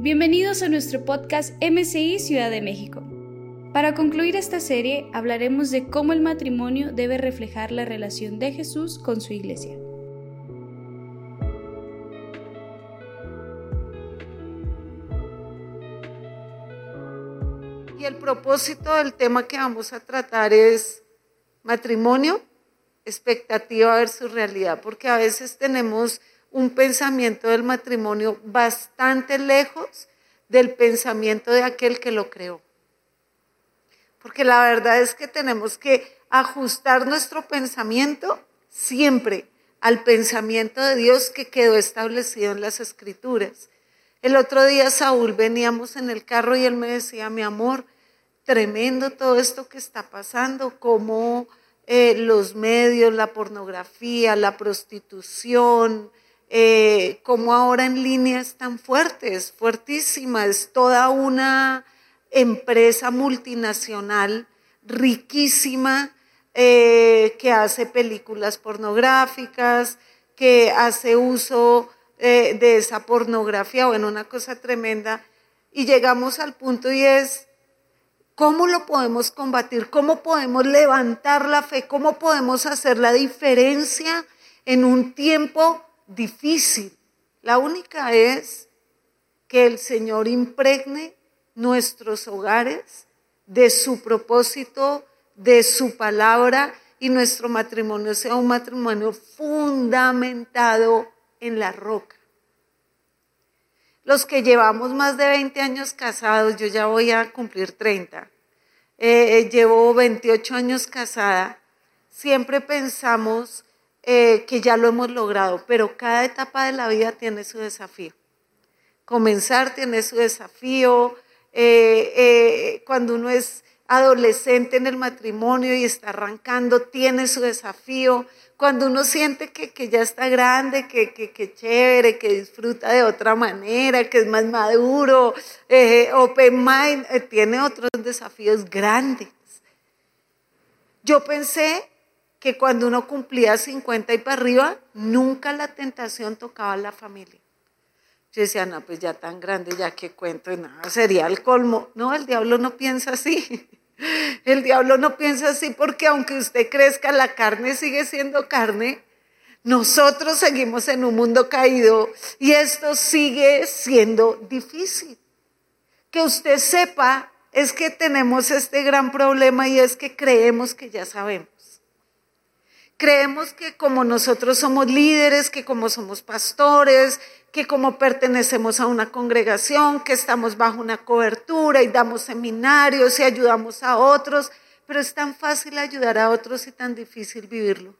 Bienvenidos a nuestro podcast MCI Ciudad de México. Para concluir esta serie hablaremos de cómo el matrimonio debe reflejar la relación de Jesús con su iglesia. Y el propósito del tema que vamos a tratar es matrimonio, expectativa versus realidad, porque a veces tenemos un pensamiento del matrimonio bastante lejos del pensamiento de aquel que lo creó. Porque la verdad es que tenemos que ajustar nuestro pensamiento siempre al pensamiento de Dios que quedó establecido en las escrituras. El otro día Saúl veníamos en el carro y él me decía, mi amor, tremendo todo esto que está pasando, como eh, los medios, la pornografía, la prostitución, eh, como ahora en línea están fuertes, fuertísima, es toda una empresa multinacional riquísima eh, que hace películas pornográficas, que hace uso eh, de esa pornografía, bueno, una cosa tremenda. Y llegamos al punto y es, ¿cómo lo podemos combatir? ¿Cómo podemos levantar la fe? ¿Cómo podemos hacer la diferencia en un tiempo difícil. La única es que el Señor impregne nuestros hogares de su propósito, de su palabra y nuestro matrimonio sea un matrimonio fundamentado en la roca. Los que llevamos más de 20 años casados, yo ya voy a cumplir 30, eh, llevo 28 años casada, siempre pensamos eh, que ya lo hemos logrado, pero cada etapa de la vida tiene su desafío. Comenzar tiene su desafío. Eh, eh, cuando uno es adolescente en el matrimonio y está arrancando, tiene su desafío. Cuando uno siente que, que ya está grande, que, que, que, chévere, que disfruta de otra manera, que es más maduro, open mind, tiene otros desafíos grandes. Yo pensé que cuando uno cumplía 50 y para arriba, nunca la tentación tocaba a la familia. Yo decía, no, pues ya tan grande, ya que cuento, nada, sería el colmo. No, el diablo no piensa así. El diablo no piensa así porque aunque usted crezca, la carne sigue siendo carne. Nosotros seguimos en un mundo caído y esto sigue siendo difícil. Que usted sepa es que tenemos este gran problema y es que creemos que ya sabemos. Creemos que como nosotros somos líderes, que como somos pastores, que como pertenecemos a una congregación, que estamos bajo una cobertura y damos seminarios y ayudamos a otros, pero es tan fácil ayudar a otros y tan difícil vivirlo.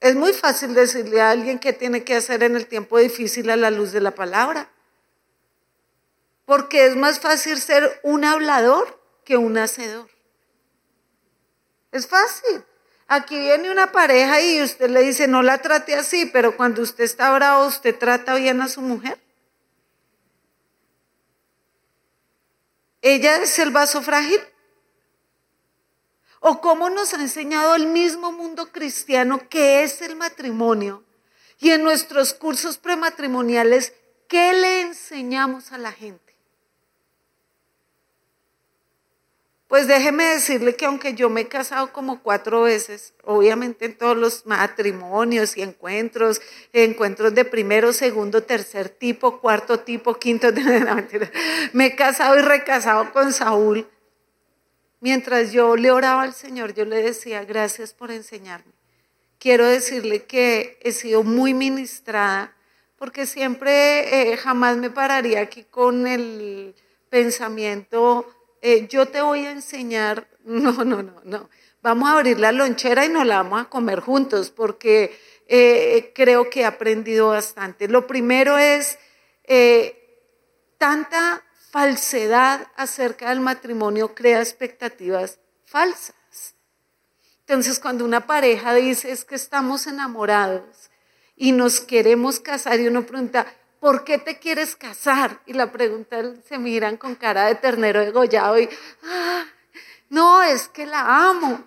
Es muy fácil decirle a alguien qué tiene que hacer en el tiempo difícil a la luz de la palabra. Porque es más fácil ser un hablador que un hacedor. Es fácil. Aquí viene una pareja y usted le dice, no la trate así, pero cuando usted está bravo, ¿usted trata bien a su mujer? ¿Ella es el vaso frágil? ¿O cómo nos ha enseñado el mismo mundo cristiano que es el matrimonio? Y en nuestros cursos prematrimoniales, ¿qué le enseñamos a la gente? Pues déjeme decirle que aunque yo me he casado como cuatro veces, obviamente en todos los matrimonios y encuentros, encuentros de primero, segundo, tercer tipo, cuarto tipo, quinto, me he casado y recasado con Saúl. Mientras yo le oraba al Señor, yo le decía, gracias por enseñarme. Quiero decirle que he sido muy ministrada, porque siempre, eh, jamás me pararía aquí con el pensamiento eh, yo te voy a enseñar, no, no, no, no, vamos a abrir la lonchera y nos la vamos a comer juntos porque eh, creo que he aprendido bastante. Lo primero es eh, tanta falsedad acerca del matrimonio crea expectativas falsas. Entonces, cuando una pareja dice es que estamos enamorados y nos queremos casar y uno pregunta, ¿por qué te quieres casar? Y la pregunta se miran con cara de ternero degollado y, ah, no, es que la amo.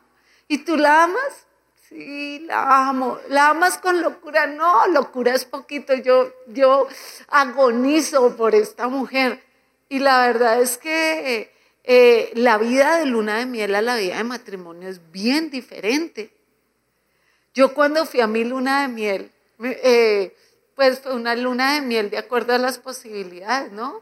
¿Y tú la amas? Sí, la amo. ¿La amas con locura? No, locura es poquito. Yo, yo agonizo por esta mujer. Y la verdad es que eh, la vida de luna de miel a la vida de matrimonio es bien diferente. Yo cuando fui a mi luna de miel, eh, pues fue una luna de miel de acuerdo a las posibilidades, ¿no?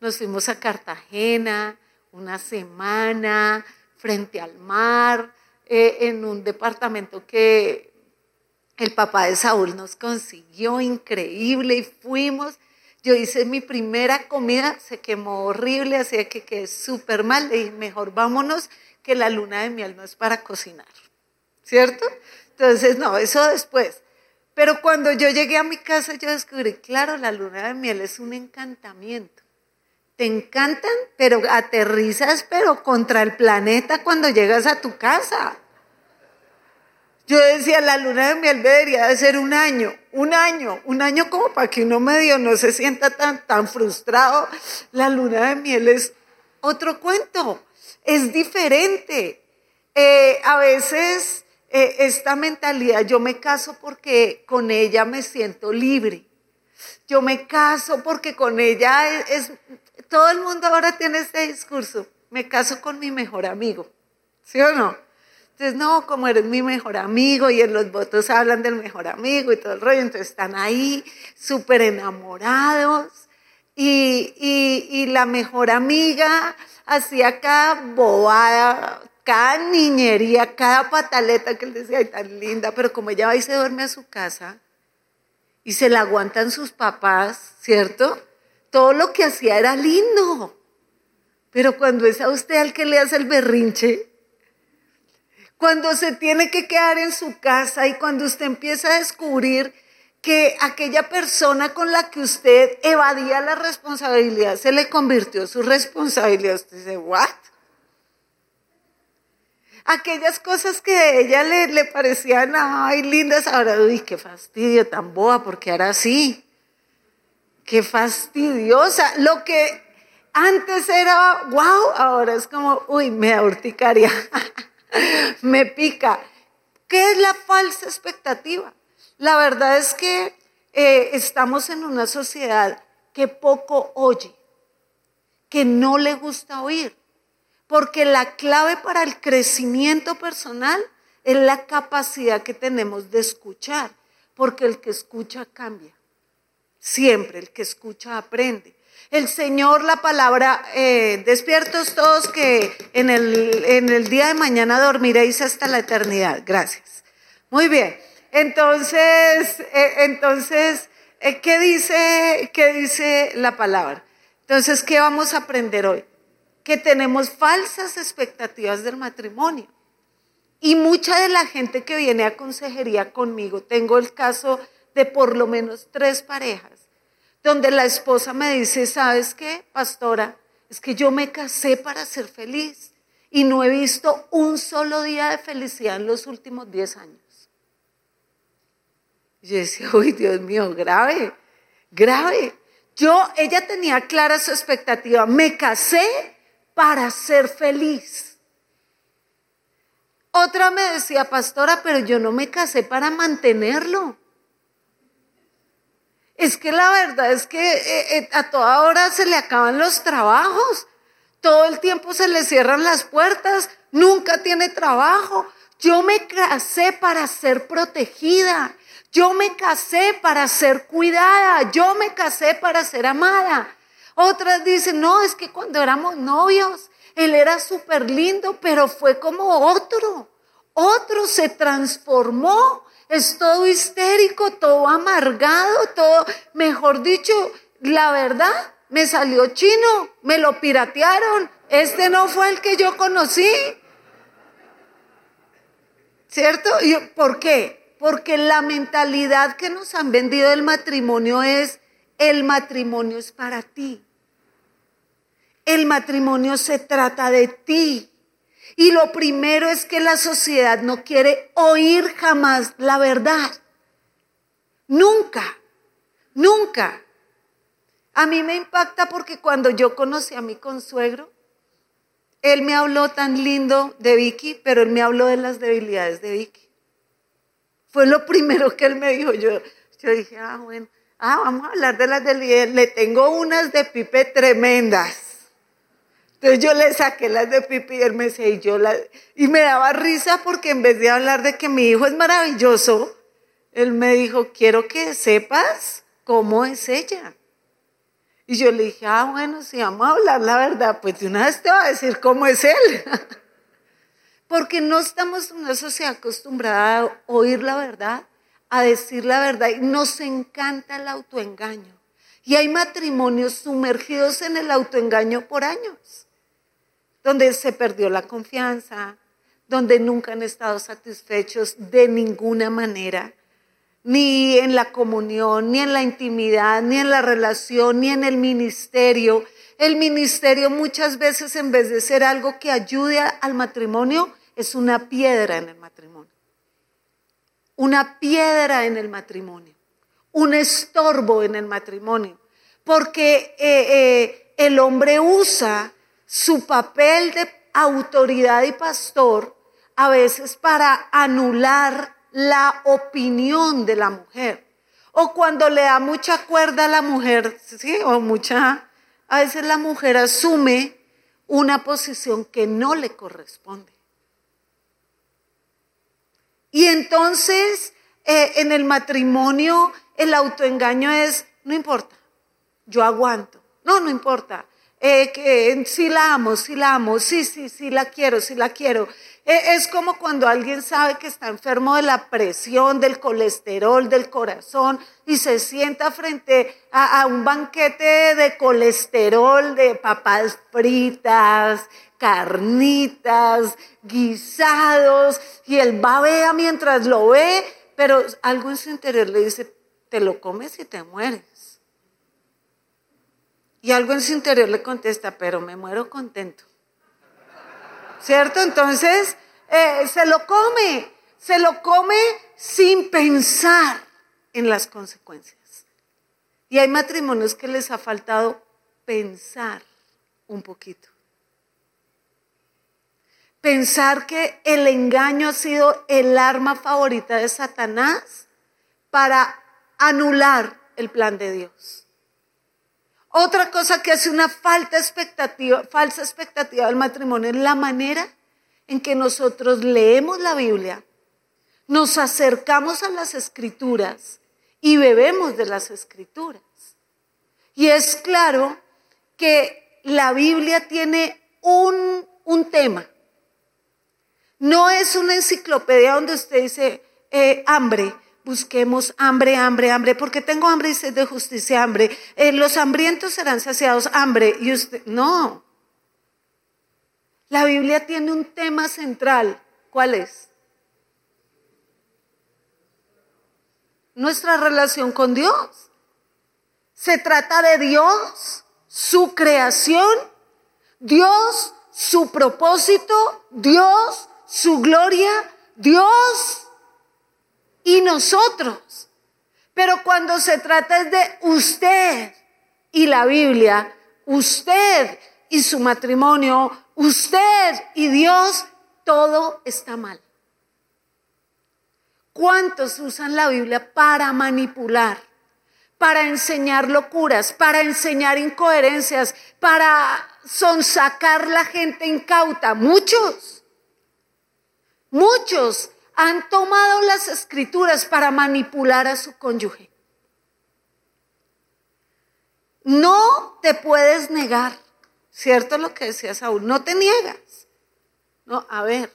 Nos fuimos a Cartagena una semana frente al mar, eh, en un departamento que el papá de Saúl nos consiguió increíble y fuimos. Yo hice mi primera comida, se quemó horrible, así que quedé súper mal. Le dije, mejor vámonos, que la luna de miel no es para cocinar, ¿cierto? Entonces, no, eso después. Pero cuando yo llegué a mi casa, yo descubrí, claro, la luna de miel es un encantamiento. Te encantan, pero aterrizas, pero contra el planeta cuando llegas a tu casa. Yo decía, la luna de miel debería de ser un año, un año, un año como para que uno medio no se sienta tan, tan frustrado. La luna de miel es otro cuento, es diferente. Eh, a veces eh, esta mentalidad, yo me caso porque con ella me siento libre. Yo me caso porque con ella es, todo el mundo ahora tiene este discurso, me caso con mi mejor amigo, ¿sí o no? Entonces, no, como eres mi mejor amigo y en los votos hablan del mejor amigo y todo el rollo, entonces están ahí súper enamorados y, y, la mejor amiga hacía cada bobada, cada niñería, cada pataleta que él decía, ay, tan linda, pero como ella va y se duerme a su casa y se la aguantan sus papás, ¿cierto? Todo lo que hacía era lindo. Pero cuando es a usted al que le hace el berrinche, cuando se tiene que quedar en su casa y cuando usted empieza a descubrir que aquella persona con la que usted evadía la responsabilidad se le convirtió su responsabilidad, usted dice, ¿what? Aquellas cosas que a ella le, le parecían, ay, lindas, ahora, uy, qué fastidio, tan boa, porque ahora sí. Qué fastidiosa. Lo que antes era, wow, ahora es como, uy, me da urticaria, me pica. ¿Qué es la falsa expectativa? La verdad es que eh, estamos en una sociedad que poco oye, que no le gusta oír. Porque la clave para el crecimiento personal es la capacidad que tenemos de escuchar, porque el que escucha cambia. Siempre el que escucha aprende. El Señor, la palabra, eh, despiertos todos que en el, día de mañana dormiréis hasta la eternidad. Gracias. Muy bien. Entonces, eh, entonces, eh, ¿qué dice, qué dice la palabra? Entonces, ¿qué vamos a aprender hoy? Que tenemos falsas expectativas del matrimonio. Y mucha de la gente que viene a consejería conmigo, tengo el caso de por lo menos tres parejas, donde la esposa me dice, ¿sabes qué, pastora? Es que yo me casé para ser feliz y no he visto un solo día de felicidad en los últimos diez años. Y yo decía, uy, Dios mío, grave, grave. Yo, ella tenía clara su expectativa, me casé para ser feliz. Otra me decía, pastora, pero yo no me casé para mantenerlo. Es que la verdad es que eh, eh, a toda hora se le acaban los trabajos, todo el tiempo se le cierran las puertas, nunca tiene trabajo. Yo me casé para ser protegida, yo me casé para ser cuidada, yo me casé para ser amada. Otras dicen, no, es que cuando éramos novios, él era súper lindo, pero fue como otro. Otro se transformó, es todo histérico, todo amargado, todo, mejor dicho, la verdad, me salió chino, me lo piratearon, este no fue el que yo conocí. ¿Cierto? ¿Y ¿Por qué? Porque la mentalidad que nos han vendido del matrimonio es el matrimonio es para ti. El matrimonio se trata de ti. Y lo primero es que la sociedad no quiere oír jamás la verdad. Nunca, nunca. A mí me impacta porque cuando yo conocí a mi consuegro, él me habló tan lindo de Vicky, pero él me habló de las debilidades de Vicky. Fue lo primero que él me dijo. Yo, yo dije, ah, bueno, ah, vamos a hablar de las del Le tengo unas de Pipe tremendas. Entonces yo le saqué las de Pipe y él me decía, y yo las, y me daba risa porque en vez de hablar de que mi hijo es maravilloso, él me dijo, quiero que sepas cómo es ella. Y yo le dije, ah, bueno, si vamos a hablar la verdad, pues de una vez te va a decir cómo es él. Porque no estamos en una sociedad acostumbrada a oír la verdad, a decir la verdad, y nos encanta el autoengaño. Y hay matrimonios sumergidos en el autoengaño por años, donde se perdió la confianza, donde nunca han estado satisfechos de ninguna manera ni en la comunión, ni en la intimidad, ni en la relación, ni en el ministerio. El ministerio muchas veces en vez de ser algo que ayude al matrimonio, es una piedra en el matrimonio. Una piedra en el matrimonio. Un estorbo en el matrimonio. Porque eh, eh, el hombre usa su papel de autoridad y pastor a veces para anular la opinión de la mujer. O cuando le da mucha cuerda a la mujer, ¿sí? O mucha, a veces la mujer asume una posición que no le corresponde. Y entonces eh, en el matrimonio el autoengaño es, no importa, yo aguanto. No, no importa. Eh, que sí la amo, sí la amo, sí, sí, sí la quiero, sí la quiero. Eh, es como cuando alguien sabe que está enfermo de la presión, del colesterol, del corazón, y se sienta frente a, un banquete de colesterol, de papas fritas, carnitas, guisados, y él babea mientras lo ve, pero algo en su interior le dice, te lo comes y te mueres. Y algo en su interior le contesta, pero me muero contento. ¿Cierto? Entonces, eh, se lo come, se lo come sin pensar en las consecuencias. Y hay matrimonios que les ha faltado pensar un poquito. Pensar que el engaño ha sido el arma favorita de Satanás para anular el plan de Dios. Otra cosa que hace una falta expectativa, falsa expectativa del matrimonio es la manera en que nosotros leemos la Biblia, nos acercamos a las escrituras y bebemos de las escrituras. Y es claro que la Biblia tiene un, un tema. No es una enciclopedia donde usted dice eh, hambre, busquemos hambre, hambre, hambre, porque tengo hambre y sed de justicia, hambre. Eh, los hambrientos serán saciados, hambre. Y usted, no. La Biblia tiene un tema central. ¿Cuál es? Nuestra relación con Dios. Se trata de Dios, su creación, Dios, su propósito, Dios, su gloria, Dios, y nosotros. Pero cuando se trata de usted y la Biblia, usted y su matrimonio, usted y Dios, todo está mal. ¿Cuántos usan la Biblia para manipular, para enseñar locuras, para enseñar incoherencias, para sonsacar la gente incauta? Muchos. Muchos han tomado las escrituras para manipular a su cónyuge. No te puedes negar, ¿cierto lo que decía Saúl? No te niegas. No, a ver,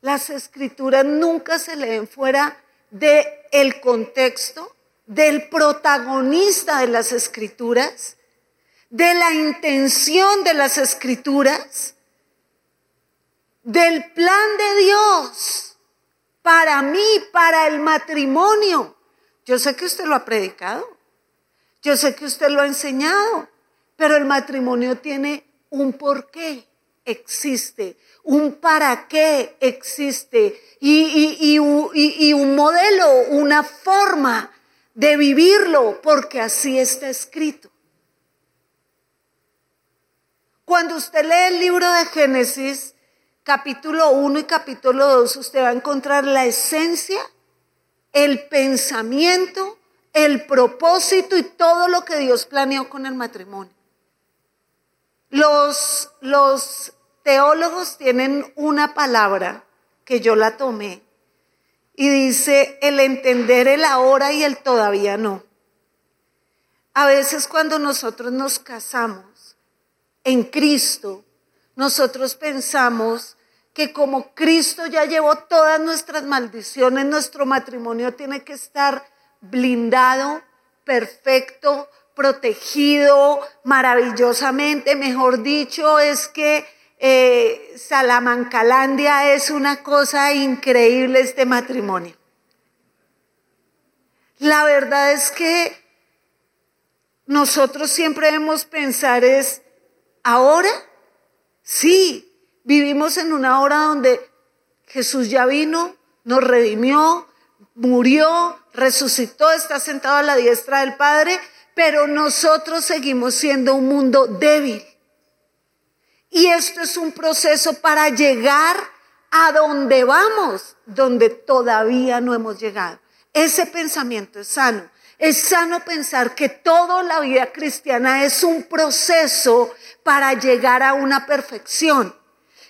las escrituras nunca se leen fuera del el contexto, del protagonista de las escrituras, de la intención de las escrituras, del plan de Dios para mí, para el matrimonio. Yo sé que usted lo ha predicado, yo sé que usted lo ha enseñado, pero el matrimonio tiene un por qué existe, un para qué existe y, y un modelo, una forma de vivirlo, porque así está escrito. Cuando usted lee el libro de Génesis, capítulo 1 y capítulo 2 usted va a encontrar la esencia el pensamiento, el propósito y todo lo que Dios planeó con el matrimonio. Los, los teólogos tienen una palabra que yo la tomé y dice el entender el ahora y el todavía no. A veces cuando nosotros nos casamos en Cristo, nosotros pensamos que como Cristo ya llevó todas nuestras maldiciones, nuestro matrimonio tiene que estar blindado, perfecto, protegido maravillosamente. Mejor dicho, es que eh, Salamancalandia es una cosa increíble este matrimonio. La verdad es que nosotros siempre debemos pensar es, ahora, sí, vivimos en una hora donde Jesús ya vino, nos redimió, murió, resucitó, está sentado a la diestra del Padre, pero nosotros seguimos siendo un mundo débil. Y esto es un proceso para llegar a donde vamos, donde todavía no hemos llegado. Ese pensamiento es sano. Es sano pensar que toda la vida cristiana es un proceso para llegar a una perfección.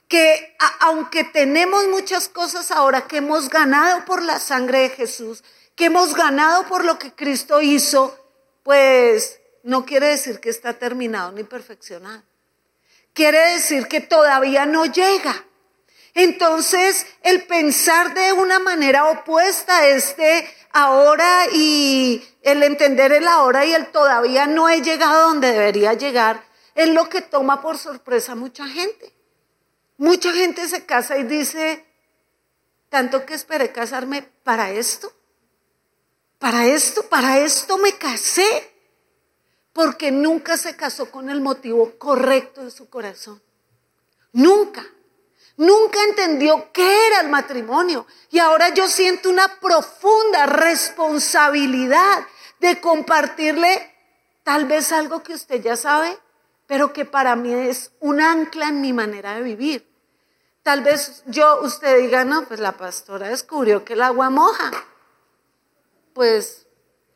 Que aunque tenemos muchas cosas ahora que hemos ganado por la sangre de Jesús, que hemos ganado por lo que Cristo hizo, pues no quiere decir que está terminado ni perfeccionado. Quiere decir que todavía no llega. Entonces, el pensar de una manera opuesta a este ahora y el entender el ahora y el todavía no he llegado donde debería llegar, es lo que toma por sorpresa a mucha gente. Mucha gente se casa y dice, tanto que esperé casarme para esto. Para esto, para esto me casé. Porque nunca se casó con el motivo correcto de su corazón. Nunca. Nunca entendió qué era el matrimonio. Y ahora yo siento una profunda responsabilidad de compartirle tal vez algo que usted ya sabe, pero que para mí es un ancla en mi manera de vivir. Tal vez yo, usted diga, no, pues la pastora descubrió que el agua moja pues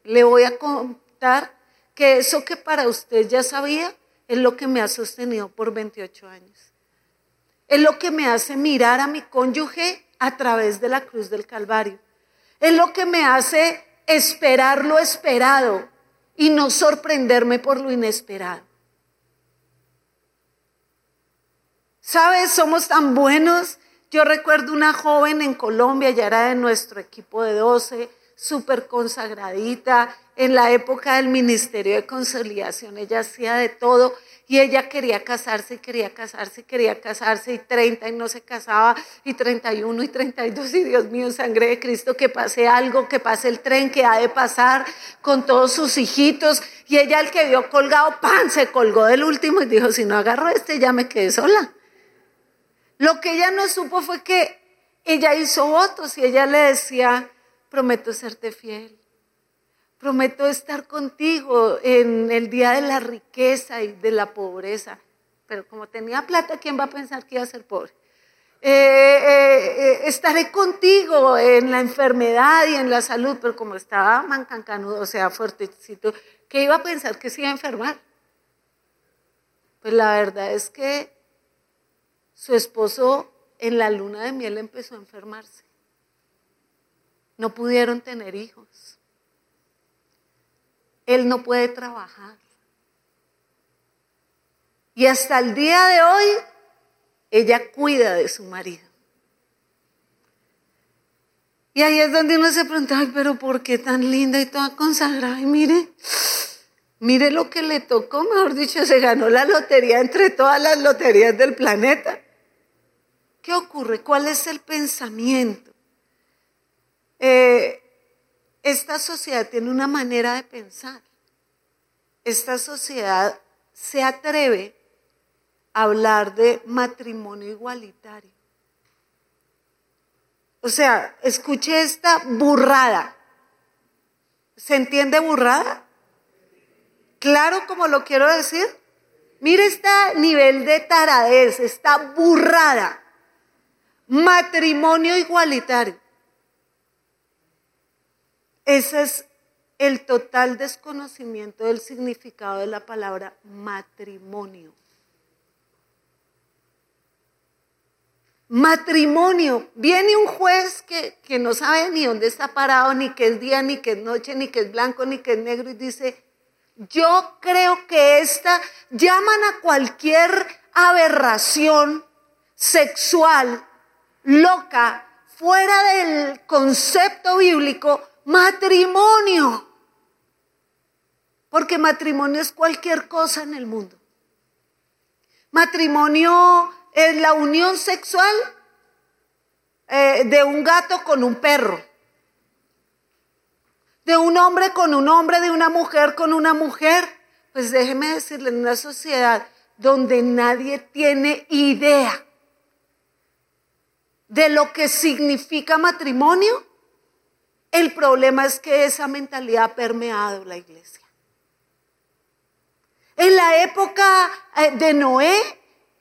le voy a contar que eso que para usted ya sabía es lo que me ha sostenido por 28 años. Es lo que me hace mirar a mi cónyuge a través de la cruz del Calvario. Es lo que me hace esperar lo esperado y no sorprenderme por lo inesperado. ¿Sabes? Somos tan buenos. Yo recuerdo una joven en Colombia, ya era de nuestro equipo de 12, súper consagradita. En la época del Ministerio de Consolidación ella hacía de todo y ella quería casarse quería casarse quería casarse y 30 y no se casaba y 31 y 32 y Dios mío, sangre de Cristo, que pase algo, que pase el tren que ha de pasar con todos sus hijitos. Y ella el que vio colgado, ¡pan! Se colgó del último y dijo, si no agarro este ya me quedé sola. Lo que ella no supo fue que ella hizo votos y ella le decía, prometo serte fiel. Prometo estar contigo en el día de la riqueza y de la pobreza. Pero como tenía plata, ¿quién va a pensar que iba a ser pobre? Eh, eh, eh, estaré contigo en la enfermedad y en la salud, pero como estaba mancancanudo, o sea, fuertecito, ¿qué iba a pensar que se iba a enfermar? Pues la verdad es que su esposo en la luna de miel empezó a enfermarse no pudieron tener hijos. Él no puede trabajar. Y hasta el día de hoy, ella cuida de su marido. Y ahí es donde uno se pregunta, pero ¿por qué tan linda y toda consagrada? Y mire, mire lo que le tocó, mejor dicho, se ganó la lotería entre todas las loterías del planeta. ¿Qué ocurre? ¿Cuál es el pensamiento? Eh, esta sociedad tiene una manera de pensar. Esta sociedad se atreve a hablar de matrimonio igualitario. O sea, escuche esta burrada. ¿Se entiende burrada? Claro como lo quiero decir. Mire este nivel de taradez, esta burrada. Matrimonio igualitario. Ese es el total desconocimiento del significado de la palabra matrimonio. Matrimonio. Viene un juez que, que, no sabe ni dónde está parado, ni qué es día, ni qué es noche, ni qué es blanco, ni qué es negro, y dice, yo creo que esta, llaman a cualquier aberración sexual, loca, fuera del concepto bíblico, matrimonio. Porque matrimonio es cualquier cosa en el mundo. Matrimonio es la unión sexual eh, de un gato con un perro, de un hombre con un hombre, de una mujer con una mujer. Pues déjeme decirle, en una sociedad donde nadie tiene idea de lo que significa matrimonio, el problema es que esa mentalidad ha permeado la iglesia. En la época eh, de Noé,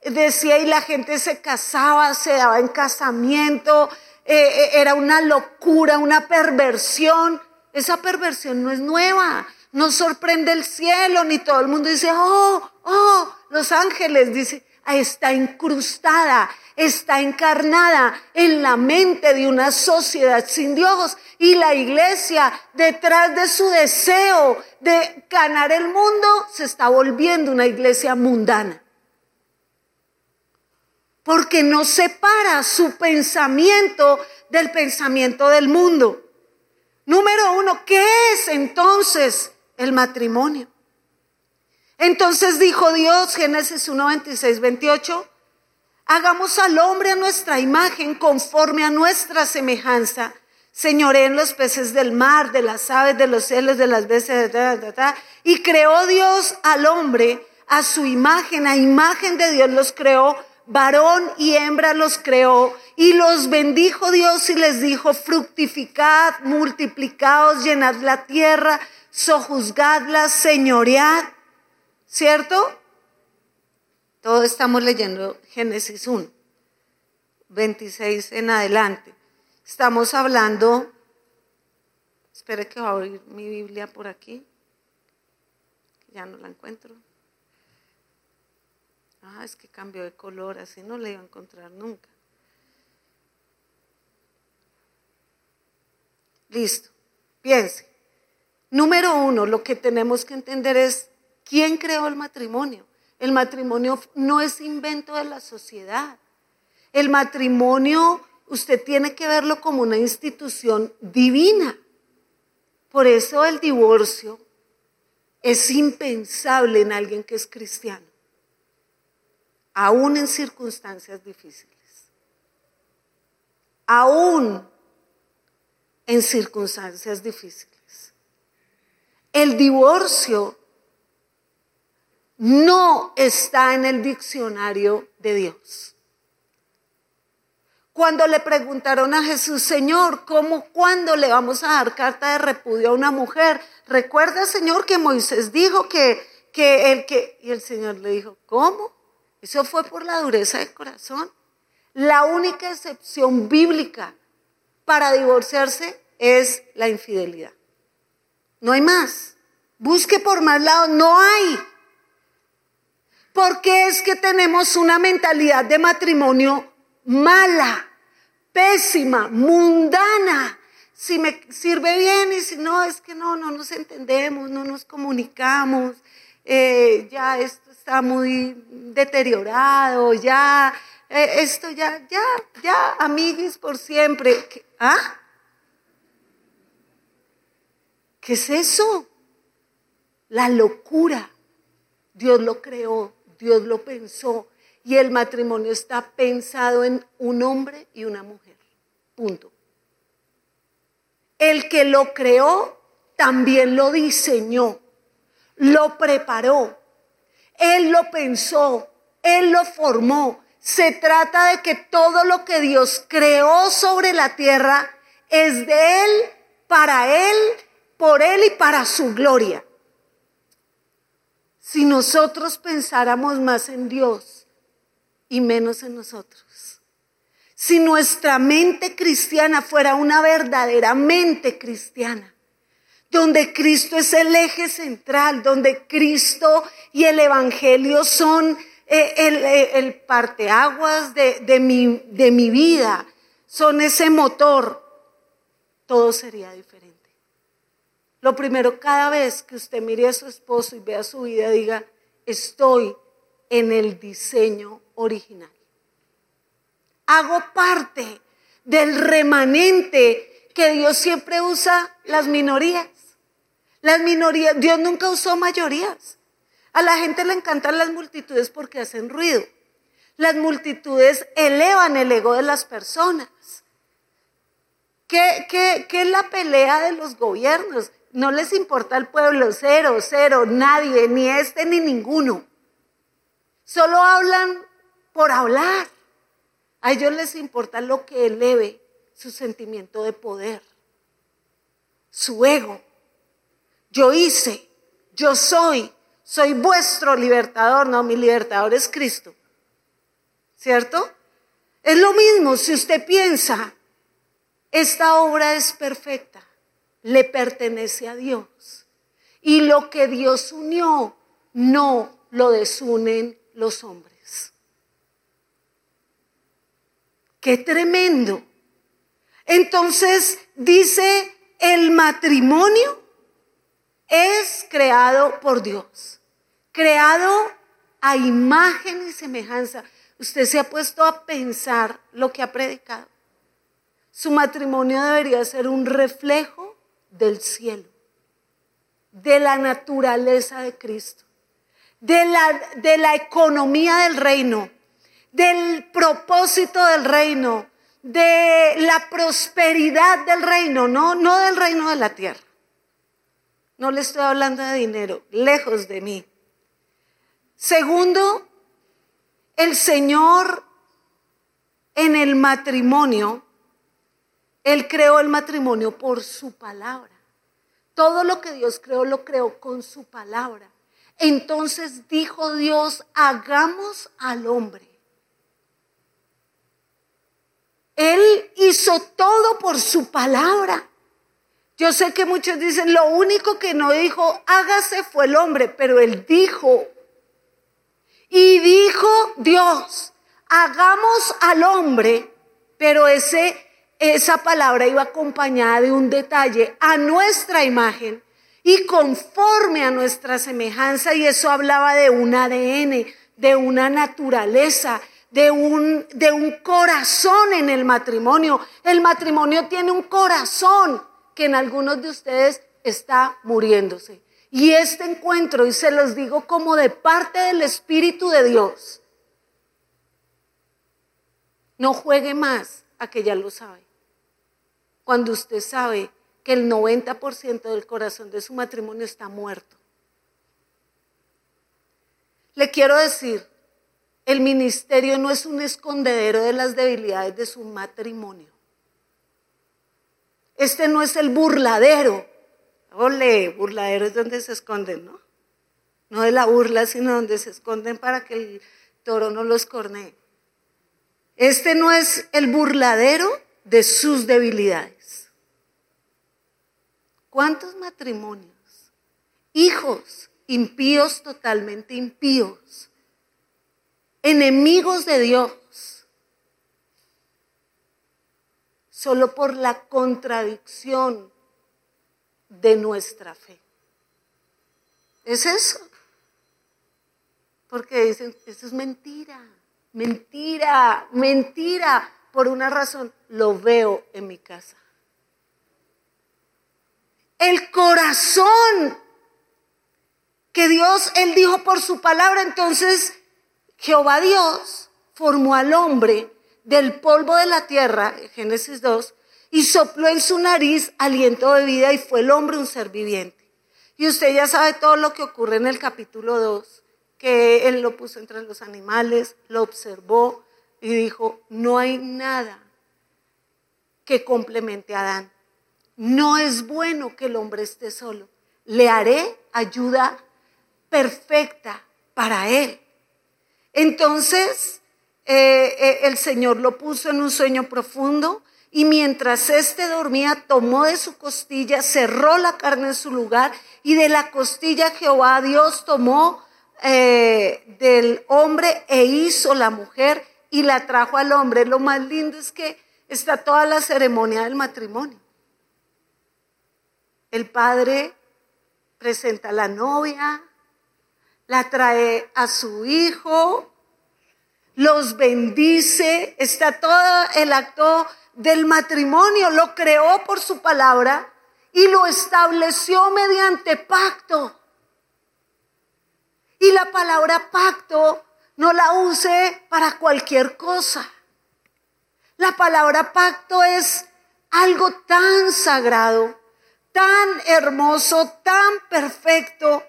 decía, y la gente se casaba, se daba en casamiento, eh, eh, era una locura, una perversión. Esa perversión no es nueva, no sorprende el cielo, ni todo el mundo dice, oh, oh, los ángeles, dice, está incrustada, está encarnada en la mente de una sociedad sin Dios. Y la iglesia, detrás de su deseo de ganar el mundo, se está volviendo una iglesia mundana. Porque no separa su pensamiento del pensamiento del mundo. Número uno, ¿qué es entonces el matrimonio? Entonces dijo Dios, Génesis 1, 26, 28, hagamos al hombre a nuestra imagen conforme a nuestra semejanza. Señoré en los peces del mar, de las aves, de los cielos, de las veces, y creó Dios al hombre a su imagen, a imagen de Dios los creó, varón y hembra los creó, y los bendijo Dios y les dijo, fructificad, multiplicaos, llenad la tierra, sojuzgadla, señoread ¿Cierto? Todos estamos leyendo Génesis 1, 26 en adelante. Estamos hablando, espere que va a abrir mi Biblia por aquí, ya no la encuentro. Ah, es que cambió de color, así no la iba a encontrar nunca. Listo, piense. Número uno, lo que tenemos que entender es ¿Quién creó el matrimonio? El matrimonio no es invento de la sociedad. El matrimonio usted tiene que verlo como una institución divina. Por eso el divorcio es impensable en alguien que es cristiano, aún en circunstancias difíciles, aún en circunstancias difíciles. El divorcio no está en el diccionario de Dios. Cuando le preguntaron a Jesús, Señor, ¿cómo, cuándo le vamos a dar carta de repudio a una mujer? Recuerda, Señor, que Moisés dijo que, que el que, y el Señor le dijo, ¿cómo? Eso fue por la dureza del corazón. La única excepción bíblica para divorciarse es la infidelidad. No hay más. Busque por más lados, no hay. Porque es que tenemos una mentalidad de matrimonio mala, pésima, mundana. Si me sirve bien y si no, es que no, no nos entendemos, no nos comunicamos, eh, ya esto está muy deteriorado, ya, eh, esto ya, ya, ya, amiguis por siempre. ¿Ah? ¿Qué es eso? La locura. Dios lo creó Dios lo pensó y el matrimonio está pensado en un hombre y una mujer. Punto. El que lo creó también lo diseñó, lo preparó, él lo pensó, él lo formó. Se trata de que todo lo que Dios creó sobre la tierra es de Él, para Él, por Él y para su gloria. Si nosotros pensáramos más en Dios y menos en nosotros. Si nuestra mente cristiana fuera una verdadera mente cristiana, donde Cristo es el eje central, donde Cristo y el Evangelio son eh, el, eh, el, parteaguas de, mi, de mi vida, son ese motor, todo sería diferente. Lo primero, cada vez que usted mire a su esposo y vea su vida, diga, estoy en el diseño original. Hago parte del remanente que Dios siempre usa las minorías. Las minorías, Dios nunca usó mayorías. A la gente le encantan las multitudes porque hacen ruido. Las multitudes elevan el ego de las personas. ¿Qué, qué, es la pelea de los gobiernos? No les importa el pueblo, cero, cero, nadie, ni este ni ninguno. Solo hablan por hablar. A ellos les importa lo que eleve su sentimiento de poder, su ego. Yo hice, yo soy, soy vuestro libertador. No, mi libertador es Cristo. ¿Cierto? Es lo mismo si usted piensa, esta obra es perfecta le pertenece a Dios. Y lo que Dios unió, no lo desunen los hombres. Qué tremendo. Entonces dice, el matrimonio es creado por Dios, creado a imagen y semejanza. Usted se ha puesto a pensar lo que ha predicado. Su matrimonio debería ser un reflejo del cielo, de la naturaleza de Cristo, de la, de la economía del reino, del propósito del reino, de la prosperidad del reino, no, no del reino de la tierra. No le estoy hablando de dinero, lejos de mí. Segundo, el Señor en el matrimonio él creó el matrimonio por su palabra. Todo lo que Dios creó lo creó con su palabra. Entonces dijo Dios, hagamos al hombre. Él hizo todo por su palabra. Yo sé que muchos dicen, lo único que no dijo, hágase fue el hombre, pero él dijo. Y dijo Dios, hagamos al hombre, pero ese esa palabra iba acompañada de un detalle a nuestra imagen y conforme a nuestra semejanza y eso hablaba de un ADN, de una naturaleza, de un, de un corazón en el matrimonio. El matrimonio tiene un corazón que en algunos de ustedes está muriéndose. Y este encuentro, y se los digo como de parte del Espíritu de Dios, no juegue más a que ya lo sabe cuando usted sabe que el 90% del corazón de su matrimonio está muerto. Le quiero decir, el ministerio no es un escondedero de las debilidades de su matrimonio. Este no es el burladero. Ole, burladero es donde se esconden, ¿no? No de la burla, sino donde se esconden para que el toro no los cornee. Este no es el burladero de sus debilidades. ¿Cuántos matrimonios? Hijos impíos, totalmente impíos, enemigos de Dios, solo por la contradicción de nuestra fe. ¿Es eso? Porque dicen, eso es mentira, mentira, mentira. Por una razón, lo veo en mi casa el corazón que Dios, Él dijo por su palabra. Entonces, Jehová Dios formó al hombre del polvo de la tierra, Génesis 2, y sopló en su nariz aliento de vida y fue el hombre un ser viviente. Y usted ya sabe todo lo que ocurre en el capítulo 2, que Él lo puso entre los animales, lo observó y dijo, no hay nada que complemente a Adán. No es bueno que el hombre esté solo. Le haré ayuda perfecta para él. Entonces, eh, eh, el Señor lo puso en un sueño profundo Y mientras éste dormía, tomó de su costilla, cerró la carne en su lugar, y de la costilla Jehová Dios tomó eh, del hombre e hizo la mujer y la trajo al hombre. Lo más lindo es que está toda la ceremonia del matrimonio. El padre presenta a la novia, la trae a su hijo, los bendice, está todo el acto del matrimonio, lo creó por su palabra y lo estableció mediante pacto. Y la palabra pacto no la use para cualquier cosa. La palabra pacto es algo tan sagrado, tan hermoso, tan perfecto.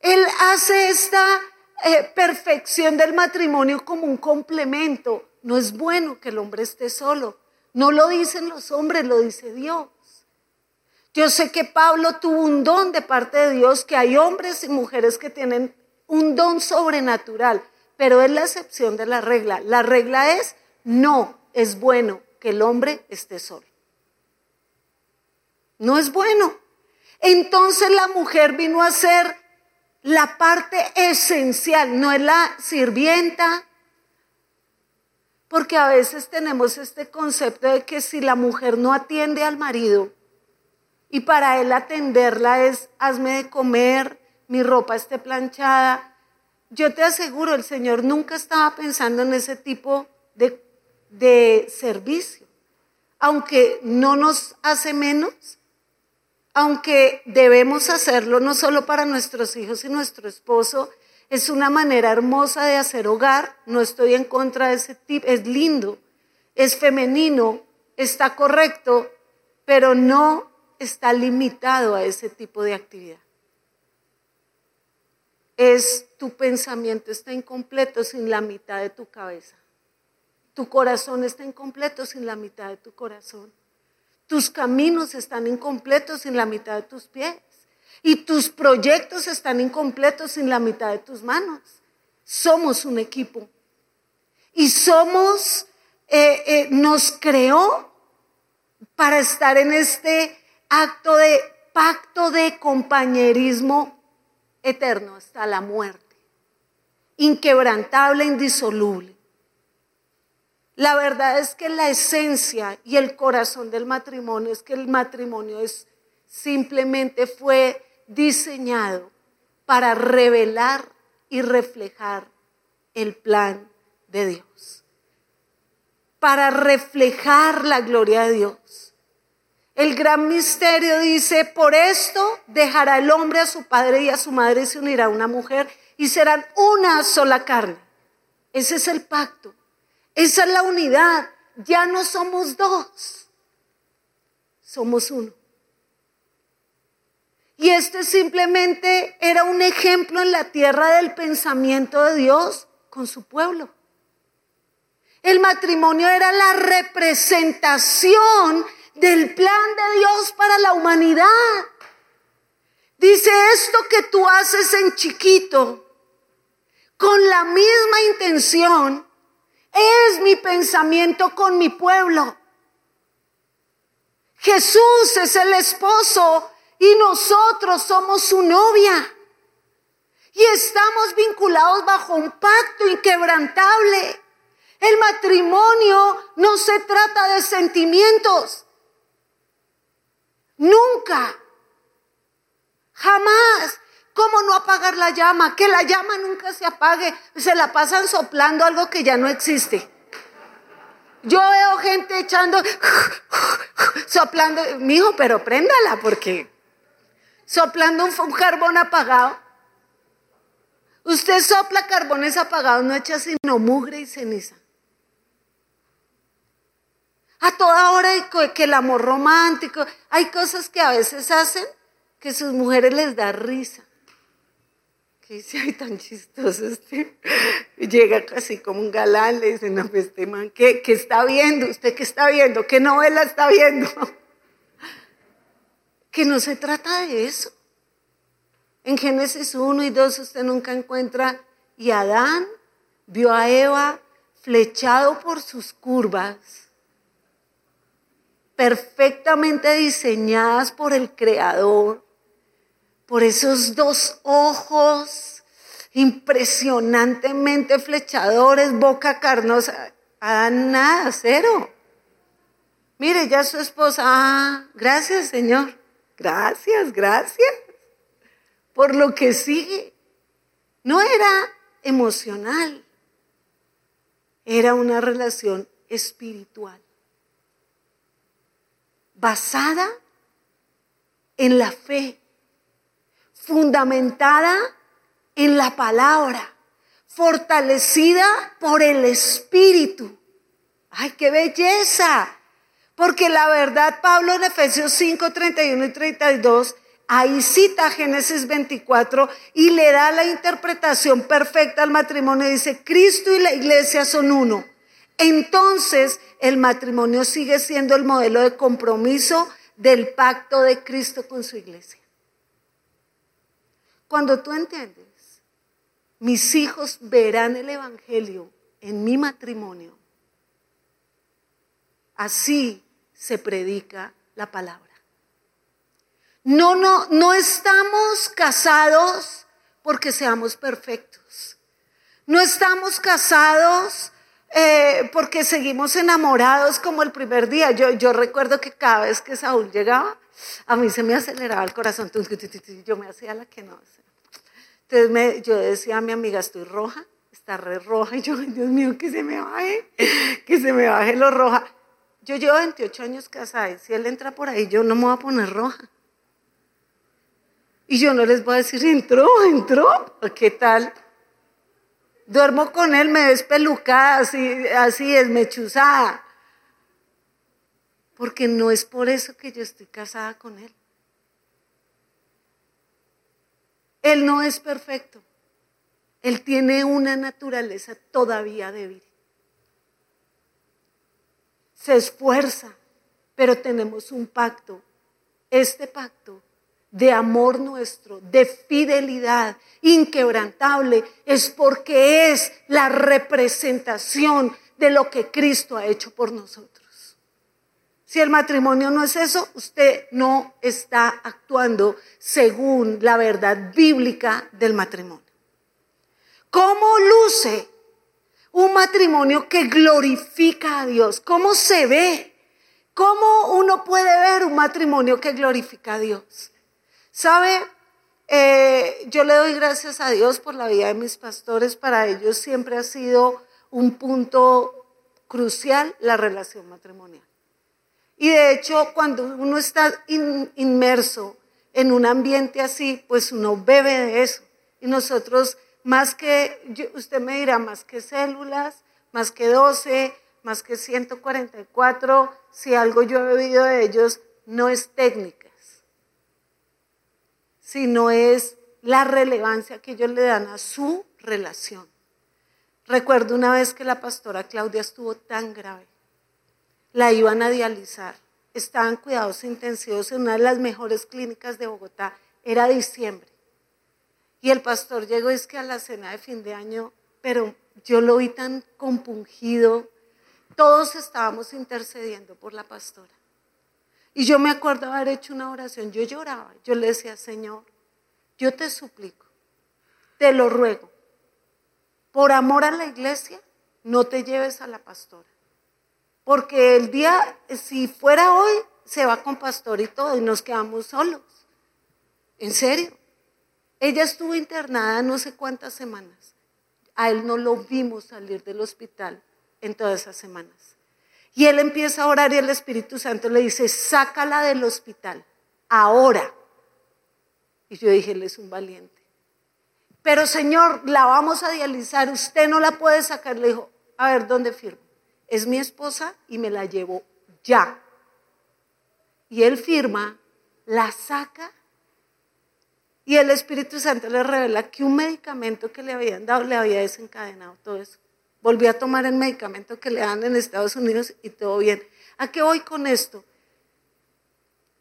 Él hace esta eh, perfección del matrimonio como un complemento. No es bueno que el hombre esté solo. No lo dicen los hombres, lo dice Dios. Yo sé que Pablo tuvo un don de parte de Dios, que hay hombres y mujeres que tienen un don sobrenatural, pero es la excepción de la regla. La regla es, no es bueno que el hombre esté solo. No es bueno. Entonces la mujer vino a ser la parte esencial, no es la sirvienta, porque a veces tenemos este concepto de que si la mujer no atiende al marido y para él atenderla es hazme de comer, mi ropa esté planchada, yo te aseguro, el Señor nunca estaba pensando en ese tipo de, de servicio, aunque no nos hace menos, aunque debemos hacerlo no solo para nuestros hijos y nuestro esposo, es una manera hermosa de hacer hogar, no estoy en contra de ese tipo, es lindo, es femenino, está correcto, pero no está limitado a ese tipo de actividad. Es tu pensamiento está incompleto sin la mitad de tu cabeza. Tu corazón está incompleto sin la mitad de tu corazón. Tus caminos están incompletos sin la mitad de tus pies. Y tus proyectos están incompletos sin la mitad de tus manos. Somos un equipo. Y somos, eh, eh, nos creó para estar en este acto de pacto de compañerismo eterno hasta la muerte. Inquebrantable, indisoluble. La verdad es que la esencia y el corazón del matrimonio es que el matrimonio es simplemente fue diseñado para revelar y reflejar el plan de Dios. Para reflejar la gloria de Dios. El gran misterio dice, por esto dejará el hombre a su padre y a su madre y se unirá a una mujer y serán una sola carne. Ese es el pacto. Esa es la unidad. Ya no somos dos, somos uno. Y este simplemente era un ejemplo en la tierra del pensamiento de Dios con su pueblo. El matrimonio era la representación del plan de Dios para la humanidad. Dice esto que tú haces en chiquito, con la misma intención, es mi pensamiento con mi pueblo. Jesús es el esposo y nosotros somos su novia. Y estamos vinculados bajo un pacto inquebrantable. El matrimonio no se trata de sentimientos. Nunca. Jamás. ¿Cómo no apagar la llama? Que la llama nunca se apague. Se la pasan soplando algo que ya no existe. Yo veo gente echando, soplando, mijo, pero préndala porque soplando un, carbón apagado. Usted sopla carbones apagados, no echa sino mugre y ceniza. A toda hora que el amor romántico, hay cosas que a veces hacen que sus mujeres les da risa. ¿Qué dice? Ay, tan chistoso este. Llega casi como un galán, le dice, no, pues este man, ¿qué, ¿qué está viendo? ¿Usted qué está viendo? ¿Qué novela está viendo? Que no se trata de eso. En Génesis 1 y 2 usted nunca encuentra, y Adán vio a Eva flechado por sus curvas perfectamente diseñadas por el Creador, por esos dos ojos impresionantemente flechadores, boca carnosa, a nada, cero. Mire, ya su esposa, ah, gracias Señor, gracias, gracias, por lo que sigue. No era emocional, era una relación espiritual, basada en la fe, fundamentada en la palabra, fortalecida por el Espíritu. ¡Ay, qué belleza! Porque la verdad, Pablo en Efesios 5, 31 y 32, ahí cita Génesis 24 y le da la interpretación perfecta al matrimonio. Dice, Cristo y la iglesia son uno. Entonces, el matrimonio sigue siendo el modelo de compromiso del pacto de Cristo con su iglesia. Cuando tú entiendes, mis hijos verán el Evangelio en mi matrimonio, así se predica la palabra. No, no, no estamos casados porque seamos perfectos. No estamos casados eh, porque seguimos enamorados como el primer día. Yo, yo recuerdo que cada vez que Saúl llegaba, a mí se me aceleraba el corazón. Yo me hacía la que no. Entonces yo decía a mi amiga, estoy roja, está re roja. Y yo, Dios mío, que se me baje, que se me baje lo roja. Yo llevo 28 años casada y si él entra por ahí, yo no me voy a poner roja. Y yo no les voy a decir, entró, entró, ¿qué tal? Duermo con él, me ves pelucada, así, así es, mechuzada. Porque no es por eso que yo estoy casada con él. Él no es perfecto. Él tiene una naturaleza todavía débil se esfuerza, pero tenemos un pacto. Este pacto de amor nuestro, de fidelidad inquebrantable, es porque es la representación de lo que Cristo ha hecho por nosotros. Si el matrimonio no es eso, usted no está actuando según la verdad bíblica del matrimonio. ¿Cómo luce un matrimonio que glorifica a Dios. ¿Cómo se ve? ¿Cómo uno puede ver un matrimonio que glorifica a Dios? ¿Sabe? Eh, yo le doy gracias a Dios por la vida de mis pastores. Para ellos siempre ha sido un punto crucial la relación matrimonial. Y de hecho, cuando uno está inmerso en un ambiente así, pues uno bebe de eso. Y nosotros más que, usted me dirá, más que células, más que 12, más que 144, si algo yo he bebido de ellos, no es técnicas, sino es la relevancia que ellos le dan a su relación. Recuerdo una vez que la pastora Claudia estuvo tan grave, la iban a dializar, estaban cuidados intensivos en una de las mejores clínicas de Bogotá, era diciembre. Y el pastor llegó es que a la cena de fin de año, pero yo lo vi tan compungido. Todos estábamos intercediendo por la pastora. Y yo me acuerdo haber hecho una oración, yo lloraba, yo le decía, Señor, yo te suplico, te lo ruego, por amor a la iglesia, no te lleves a la pastora. Porque el día, si fuera hoy, se va con pastor y todo y nos quedamos solos. En serio. Ella estuvo internada no sé cuántas semanas. A él no lo vimos salir del hospital en todas esas semanas. Y él empieza a orar y el Espíritu Santo le dice, sácala del hospital, ahora. Y yo dije, él es un valiente. Pero Señor, la vamos a dializar, usted no la puede sacar. Le dijo, a ver, ¿dónde firmo? Es mi esposa y me la llevo ya. Y él firma, la saca y el Espíritu Santo le revela que un medicamento que le habían dado le había desencadenado todo eso. Volvió a tomar el medicamento que le dan en Estados Unidos y todo bien. ¿A qué voy con esto?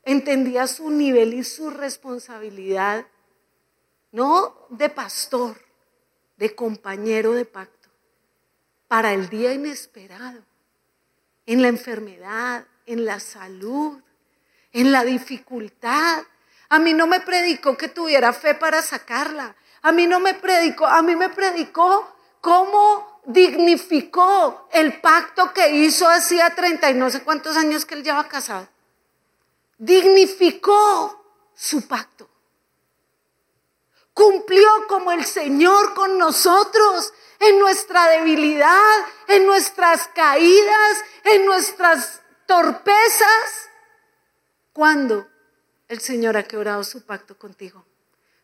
Entendía su nivel y su responsabilidad, no de pastor, de compañero de pacto, para el día inesperado, en la enfermedad, en la salud, en la dificultad. A mí no me predicó que tuviera fe para sacarla. A mí no me predicó, a mí me predicó cómo dignificó el pacto que hizo hacía 30 y no sé cuántos años que él lleva casado. Dignificó su pacto. Cumplió como el Señor con nosotros en nuestra debilidad, en nuestras caídas, en nuestras torpezas. ¿Cuándo el Señor ha quebrado su pacto contigo?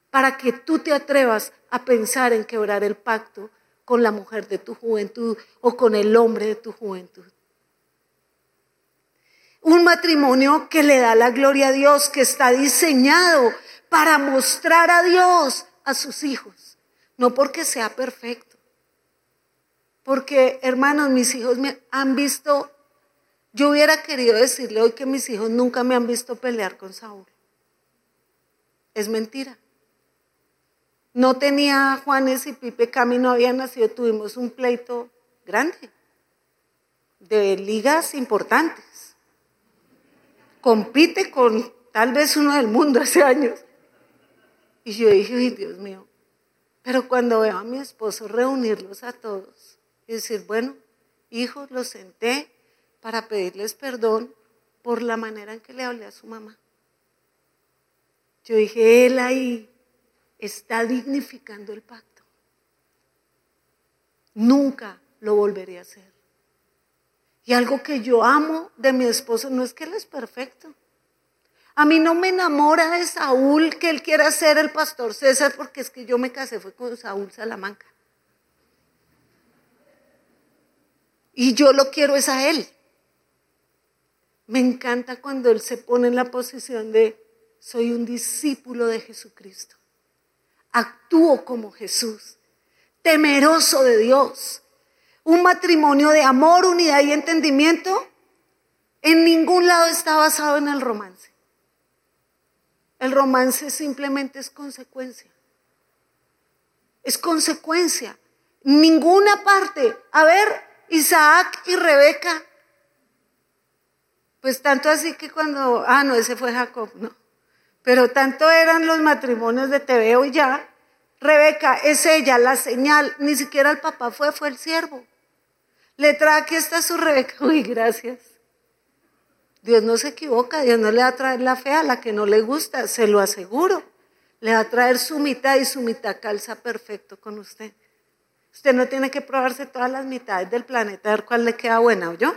Para que tú te atrevas a pensar en quebrar el pacto con la mujer de tu juventud o con el hombre de tu juventud. Un matrimonio que le da la gloria a Dios, que está diseñado para mostrar a Dios a sus hijos, no porque sea perfecto. Porque, hermanos, mis hijos me han visto, yo hubiera querido decirle hoy que mis hijos nunca me han visto pelear con Saúl. Es mentira. No tenía Juanes y Pipe, Cami no había nacido, tuvimos un pleito grande, de ligas importantes. Compite con tal vez uno del mundo hace años. Y yo dije, ay Dios mío, pero cuando veo a mi esposo reunirlos a todos y decir, bueno, hijos, los senté para pedirles perdón por la manera en que le hablé a su mamá. Yo dije, él ahí está dignificando el pacto. Nunca lo volveré a hacer. Y algo que yo amo de mi esposo no es que él es perfecto. A mí no me enamora de Saúl que él quiera ser el pastor César porque es que yo me casé fue con Saúl Salamanca. Y yo lo quiero es a él. Me encanta cuando él se pone en la posición de soy un discípulo de Jesucristo actúo como Jesús, temeroso de Dios. Un matrimonio de amor, unidad y entendimiento en ningún lado está basado en el romance. El romance simplemente es consecuencia. Es consecuencia. Ninguna parte. A ver, Isaac y Rebeca. Pues tanto así que cuando, ah, no, ese fue Jacob, no. Pero tanto eran los matrimonios de Tebeo y ya. Rebeca es ella, la señal. Ni siquiera el papá fue, fue el siervo. Le trae, aquí está su Rebeca. Uy, gracias. Dios no se equivoca, Dios no le va a traer la fe a la que no le gusta, se lo aseguro. Le va a traer su mitad y su mitad calza perfecto con usted. Usted no tiene que probarse todas las mitades del planeta a ver cuál le queda buena, yo.